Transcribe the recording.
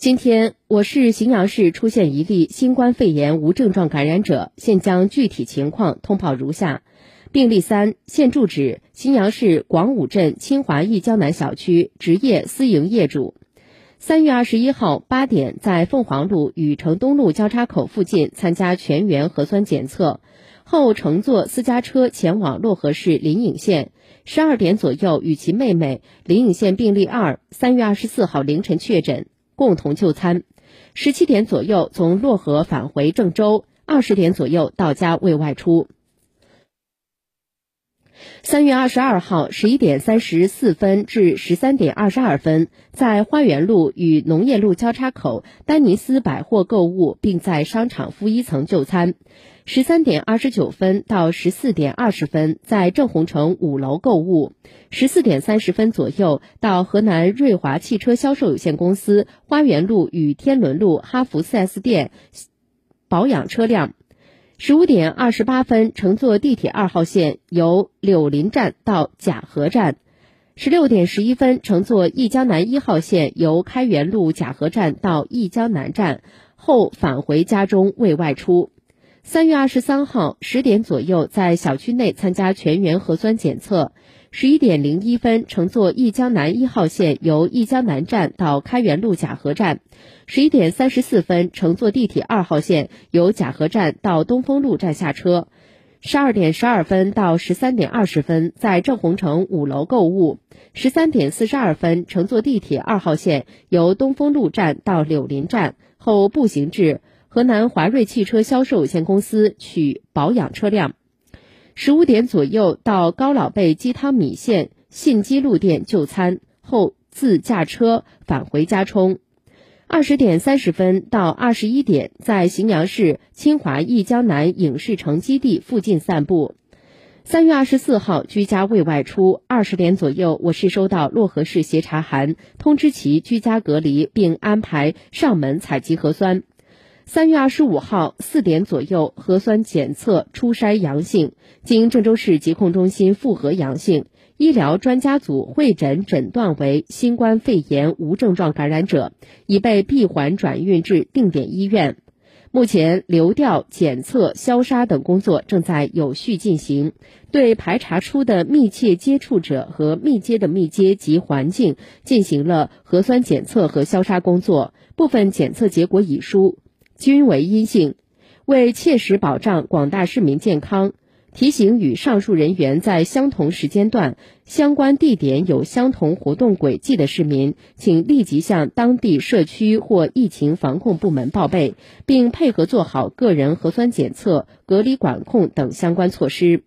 今天，我市荥阳市出现一例新冠肺炎无症状感染者，现将具体情况通报如下：病例三，现住址荥阳市广武镇清华一江南小区，职业私营业主。三月二十一号八点，在凤凰路与城东路交叉口附近参加全员核酸检测后，乘坐私家车前往漯河市临颍县。十二点左右，与其妹妹临颍县病例二，三月二十四号凌晨确诊。共同就餐，十七点左右从漯河返回郑州，二十点左右到家未外出。三月二十二号十一点三十四分至十三点二十二分，在花园路与农业路交叉口丹尼斯百货购物，并在商场负一层就餐。十三点二十九分到十四点二十分，在正红城五楼购物；十四点三十分左右到河南瑞华汽车销售有限公司花园路与天伦路哈弗 4S 店保养车辆；十五点二十八分乘坐地铁二号线由柳林站到甲河站；十六点十一分乘坐忆江南一号线由开元路甲河站到忆江南站后返回家中未外出。三月二十三号十点左右，在小区内参加全员核酸检测。十一点零一分，乘坐义江南一号线由义江南站到开元路甲河站。十一点三十四分，乘坐地铁二号线由甲河站到东风路站下车。十二点十二分到十三点二十分，在正红城五楼购物。十三点四十二分，乘坐地铁二号线由东风路站到柳林站后步行至。河南华瑞汽车销售有限公司取保养车辆，十五点左右到高老贝鸡汤米线信基路店就餐后自驾车返回家充。二十点三十分到二十一点，在荥阳市清华一江南影视城基地附近散步。三月二十四号居家未外出。二十点左右，我市收到漯河市协查函，通知其居家隔离，并安排上门采集核酸。三月二十五号四点左右，核酸检测初筛阳性，经郑州市疾控中心复核阳性，医疗专家组会诊诊断为新冠肺炎无症状感染者，已被闭环转运至定点医院。目前流调、检测、消杀等工作正在有序进行，对排查出的密切接触者和密接的密接及环境进行了核酸检测和消杀工作，部分检测结果已出。均为阴性，为切实保障广大市民健康，提醒与上述人员在相同时间段、相关地点有相同活动轨迹的市民，请立即向当地社区或疫情防控部门报备，并配合做好个人核酸检测、隔离管控等相关措施。